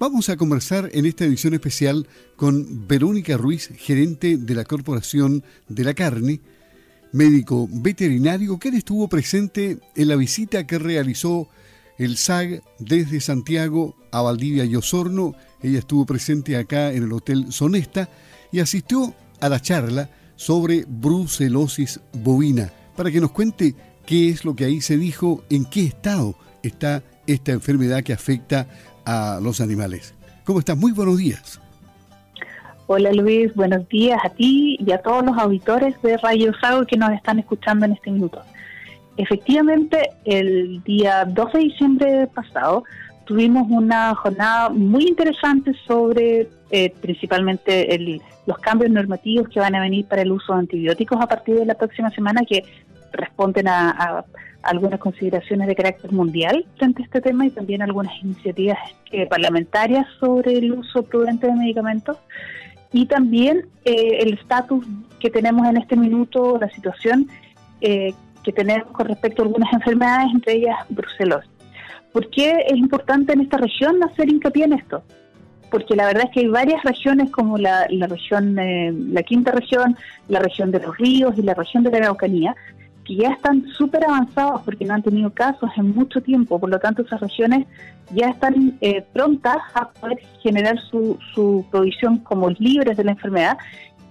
Vamos a conversar en esta edición especial con Verónica Ruiz, gerente de la Corporación de la Carne, médico veterinario, que estuvo presente en la visita que realizó el SAG desde Santiago a Valdivia y Osorno. Ella estuvo presente acá en el Hotel Sonesta y asistió a la charla sobre brucelosis bovina para que nos cuente qué es lo que ahí se dijo, en qué estado está esta enfermedad que afecta a los animales. ¿Cómo estás? Muy buenos días. Hola Luis, buenos días a ti y a todos los auditores de Radio Sago que nos están escuchando en este minuto. Efectivamente, el día 12 de diciembre pasado tuvimos una jornada muy interesante sobre eh, principalmente los cambios normativos que van a venir para el uso de antibióticos a partir de la próxima semana que responden a, algunas consideraciones de carácter mundial frente a este tema y también algunas iniciativas eh, parlamentarias sobre el uso prudente de medicamentos y también eh, el estatus que tenemos en este minuto, la situación eh, que tenemos con respecto a algunas enfermedades, entre ellas brucelosis. ¿Por qué es importante en esta región hacer hincapié en esto? Porque la verdad es que hay varias regiones como la, la región, la quinta región, la región de los ríos y la región de la Araucanía, que ya están súper avanzados porque no han tenido casos en mucho tiempo, por lo tanto esas regiones ya están eh, prontas a poder generar su, su provisión como libres de la enfermedad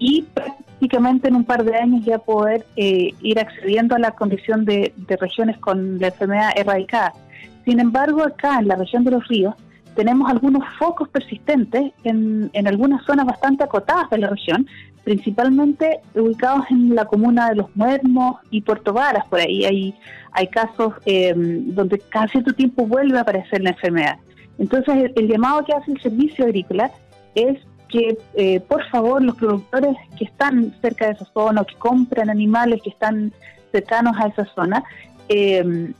y prácticamente en un par de años ya poder eh, ir accediendo a la condición de, de regiones con la enfermedad erradicada. Sin embargo, acá en la región de los ríos tenemos algunos focos persistentes en, en algunas zonas bastante acotadas de la región, principalmente ubicados en la comuna de Los Muermos y Puerto Varas, por ahí hay, hay casos em, donde cada cierto tiempo vuelve a aparecer la enfermedad. Entonces el, llamado que hace el servicio agrícola es que eh, por favor los productores que están cerca de esa zona o que compran animales que están cercanos a esa zona, eh,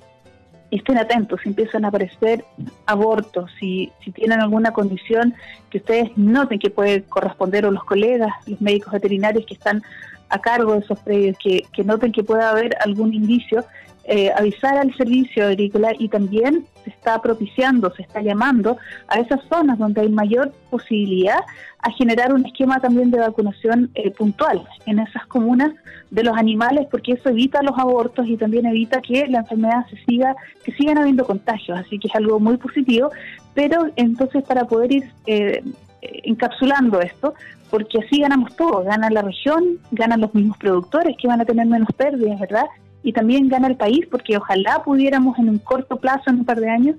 estén atentos, si empiezan a aparecer abortos, si, si tienen alguna condición que ustedes noten que puede corresponder o los colegas, los médicos veterinarios que están a cargo de esos predios, que, que noten que pueda haber algún indicio, eh, avisar al servicio agrícola y también se está propiciando, se está llamando a esas zonas donde hay mayor posibilidad a generar un esquema también de vacunación eh, puntual en esas comunas de los animales porque eso evita los abortos y también evita que la enfermedad se siga, que sigan habiendo contagios, así que es algo muy positivo, pero entonces para poder ir eh, encapsulando esto, porque así ganamos todos, gana la región, ganan los mismos productores que van a tener menos pérdidas, ¿verdad? y también gana el país, porque ojalá pudiéramos en un corto plazo, en un par de años,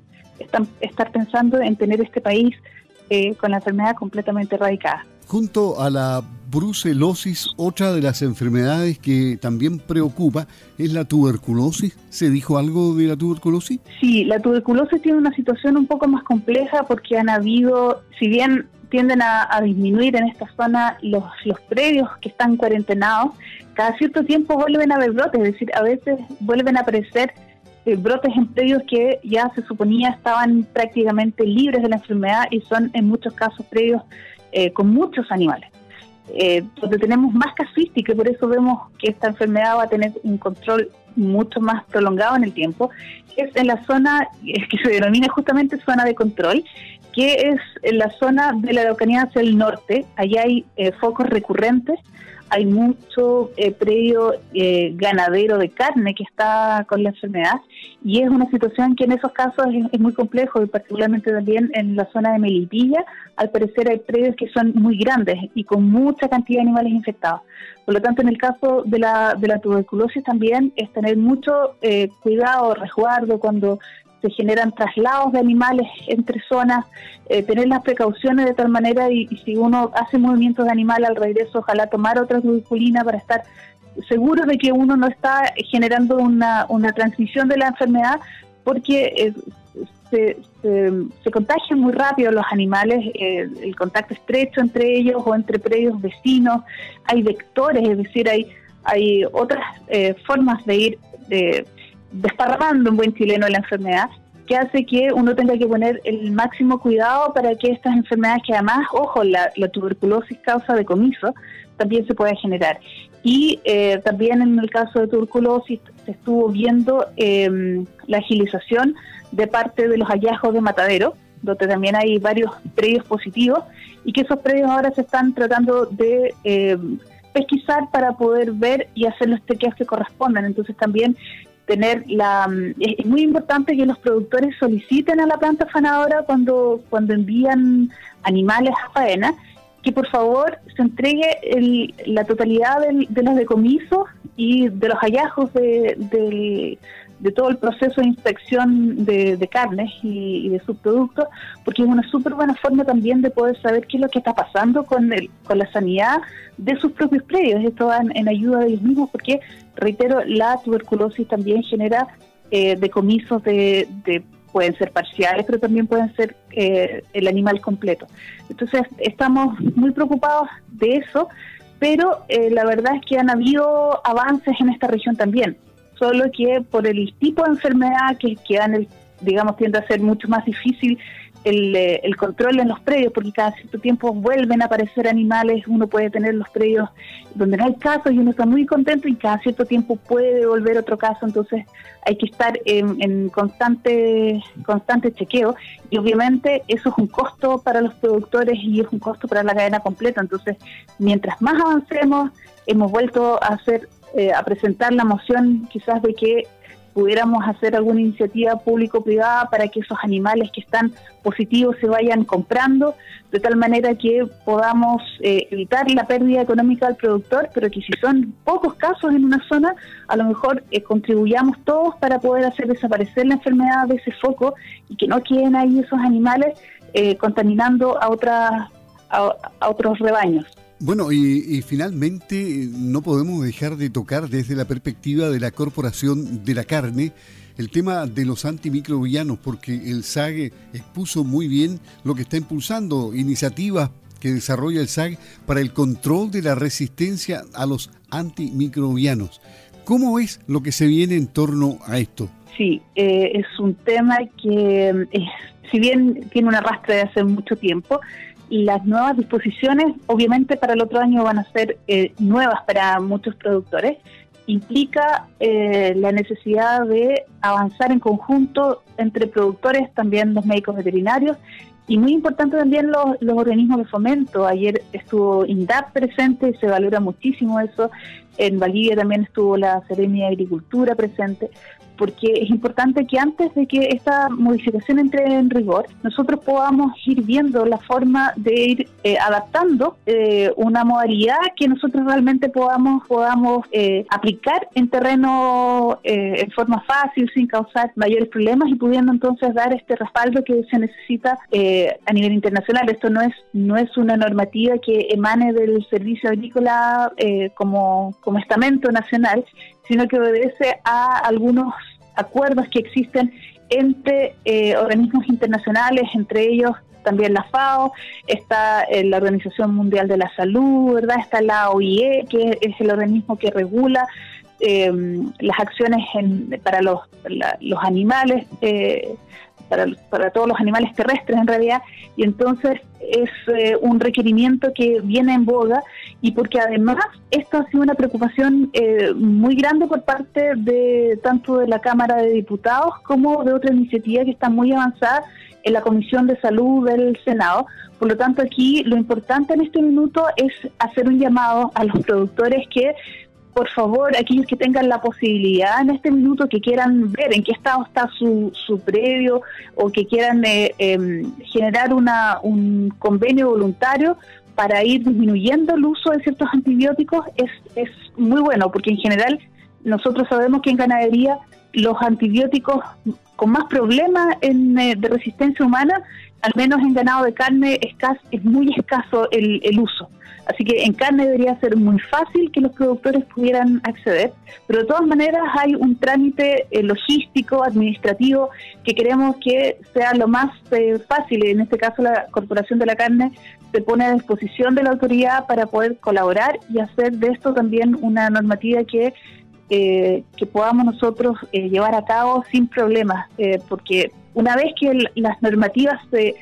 estar pensando en tener este país eh, con la enfermedad completamente erradicada. Junto a la brucelosis, otra de las enfermedades que también preocupa es la tuberculosis. ¿Se dijo algo de la tuberculosis? Sí, la tuberculosis tiene una situación un poco más compleja porque han habido, si bien tienden a, disminuir en esta zona los, los predios que están cuarentenados, cada cierto tiempo vuelven a haber brotes, es decir, a veces vuelven a aparecer eh, brotes en predios que ya se suponía estaban prácticamente libres de la enfermedad y son en muchos casos predios eh, con muchos animales. Eh, donde tenemos más casuística y por eso vemos que esta enfermedad va a tener un control mucho más prolongado en el tiempo, es en la zona que se denomina justamente zona de control, que es en la zona de la Araucanía hacia el norte. Allá hay eh, focos recurrentes, hay mucho eh, predio eh, ganadero de carne que está con la enfermedad y es una situación que en esos casos es, muy complejo y particularmente también en la zona de Melipilla, al parecer hay predios que son muy grandes y con mucha cantidad de animales infectados. Por lo tanto, en el caso de la, de la tuberculosis también es tener mucho eh, cuidado, resguardo cuando se generan traslados de animales entre zonas, eh, tener las precauciones de tal manera y, si uno hace movimientos de animal al regreso, ojalá tomar otra tuberculina para estar seguro de que uno no está generando una, una transmisión de la enfermedad porque eh, se, se, contagian muy rápido los animales, eh, el contacto estrecho entre ellos o entre predios vecinos, hay vectores, es decir, hay, hay otras formas de ir de, desparramando un buen chileno la enfermedad, que hace que uno tenga que poner el máximo cuidado para que estas enfermedades, que además, ojo, la, tuberculosis causa decomiso, también se pueda generar. Y eh, también en el caso de tuberculosis se estuvo viendo em, la agilización de parte de los hallazgos de matadero, donde también hay varios predios positivos y que esos predios ahora se están tratando de eh, pesquisar para poder ver y hacer los tequeos que correspondan. Entonces también tener la mm, es muy importante que los productores soliciten a la planta fanadora cuando cuando envían animales a faena que por favor se entregue la totalidad de los decomisos y de los hallazgos de, de todo el proceso de inspección de, carnes y, de subproductos, porque es una súper buena forma también de poder saber qué es lo que está pasando con, el, con la sanidad de sus propios predios. Esto va en, ayuda de ellos mismos, porque, reitero, la tuberculosis también genera eh, decomisos de, pueden ser parciales, pero también pueden ser eh, el animal completo. Entonces, estamos muy preocupados de eso, pero eh, la verdad es que han habido avances en esta región también solo que por el tipo de enfermedad que, que el, digamos, tiende a ser mucho más difícil el, eh, el, control en los predios, porque cada cierto tiempo vuelven a aparecer animales, uno puede tener los predios donde no hay casos y uno está muy contento y cada cierto tiempo puede volver otro caso, entonces hay que estar en, en constante, constante chequeo y obviamente eso es un costo para los productores y es un costo para la cadena completa, entonces mientras más avancemos, hemos vuelto a hacer eh, a presentar la moción quizás de que pudiéramos hacer alguna iniciativa público-privada para que esos animales que están positivos se vayan comprando, de tal manera que podamos eh, evitar la pérdida económica del productor, pero que si son pocos casos en una zona, a lo mejor eh, contribuyamos todos para poder hacer desaparecer la enfermedad de ese foco y que no queden ahí esos animales contaminando a, otras, a otros rebaños. Bueno, y, finalmente no podemos dejar de tocar desde la perspectiva de la Corporación de la Carne el tema de los antimicrobianos, porque el SAG expuso muy bien lo que está impulsando, iniciativas que desarrolla el SAG para el control de la resistencia a los antimicrobianos. ¿Cómo es lo que se viene en torno a esto? Sí, eh, es un tema que, eh, si bien tiene una arrastre de hace mucho tiempo, las nuevas disposiciones, obviamente para el otro año van a ser eh, nuevas para muchos productores, implica eh, la necesidad de avanzar en conjunto entre productores, también los médicos veterinarios y muy importante también los, los organismos de fomento. Ayer estuvo INDAP presente se valora muchísimo eso. En Bolivia también estuvo la Serenia de Agricultura presente porque es importante que antes de que esta modificación entre en rigor, nosotros podamos ir viendo la forma de ir eh, adaptando eh, una modalidad que nosotros realmente podamos podamos eh, aplicar en terreno en forma fácil, sin causar mayores problemas y pudiendo entonces dar este respaldo que se necesita a nivel internacional. Esto no es no es una normativa que emane del Servicio Agrícola como, como estamento nacional, sino que obedece a algunos acuerdos que existen entre eh, organismos internacionales, entre ellos también la FAO, está eh, la Organización Mundial de la Salud, ¿verdad? Está la OIE, que es el organismo que regula eh, las acciones para los, los animales para, para todos los animales terrestres en realidad, y entonces es eh, un requerimiento que viene en boga y porque además esto ha sido una preocupación eh, muy grande por parte de tanto de la Cámara de Diputados como de otra iniciativa que está muy avanzada en la Comisión de Salud del Senado. Por lo tanto, aquí lo importante en este minuto es hacer un llamado a los productores que por favor, aquellos que tengan la posibilidad en este minuto, que quieran ver en qué estado está su, su previo o que quieran eh, em, generar una, un convenio voluntario para ir disminuyendo el uso de ciertos antibióticos, es, es muy bueno, porque en general nosotros sabemos que en ganadería los antibióticos con más problemas en, eh, de resistencia humana, al menos en ganado de carne, es, es muy escaso el, el uso. Así que en carne debería ser muy fácil que los productores pudieran acceder, pero de todas maneras hay un trámite eh, logístico, administrativo, que queremos que sea lo más eh, fácil. En este caso, la Corporación de la Carne se pone a disposición de la autoridad para poder colaborar y hacer de esto también una normativa que eh, que podamos nosotros llevar a cabo sin problemas, porque una vez que las normativas se,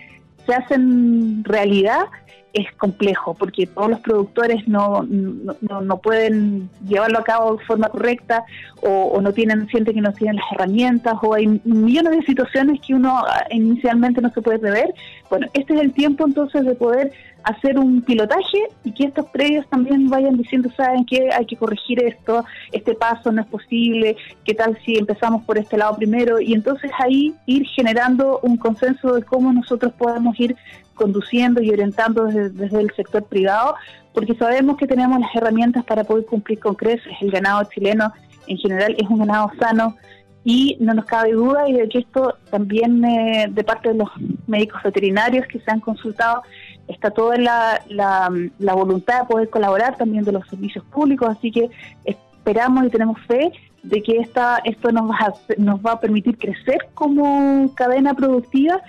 se hacen realidad, es complejo porque todos los productores no, no, pueden llevarlo a cabo de forma correcta o, no tienen, sienten que no tienen las herramientas o hay millones de situaciones que uno ah, inicialmente no se puede prever. Bueno, este es el tiempo entonces de poder hacer un pilotaje y que estos previos también vayan diciendo, saben que hay que corregir esto, este paso no es posible, qué tal si empezamos por este lado primero y entonces ahí ir generando un consenso de cómo nosotros podemos ir conduciendo y orientando desde, el sector privado, porque sabemos que tenemos las herramientas para poder cumplir con creces. El ganado chileno en general es un ganado sano y no nos cabe duda y de que esto también eh, de parte de los médicos veterinarios que se han consultado está toda la, la, voluntad de poder colaborar también de los servicios públicos, así que esperamos y tenemos fe de que esta, esto nos va, a, nos va a permitir crecer como cadena productiva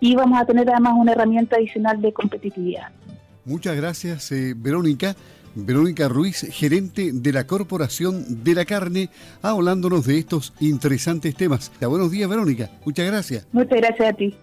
y vamos a tener además una herramienta adicional de competitividad. Muchas gracias, eh, Verónica. Verónica Ruiz, gerente de la Corporación de la Carne, hablándonos de estos interesantes temas. Buenos días, Verónica. Muchas gracias. Muchas gracias a ti.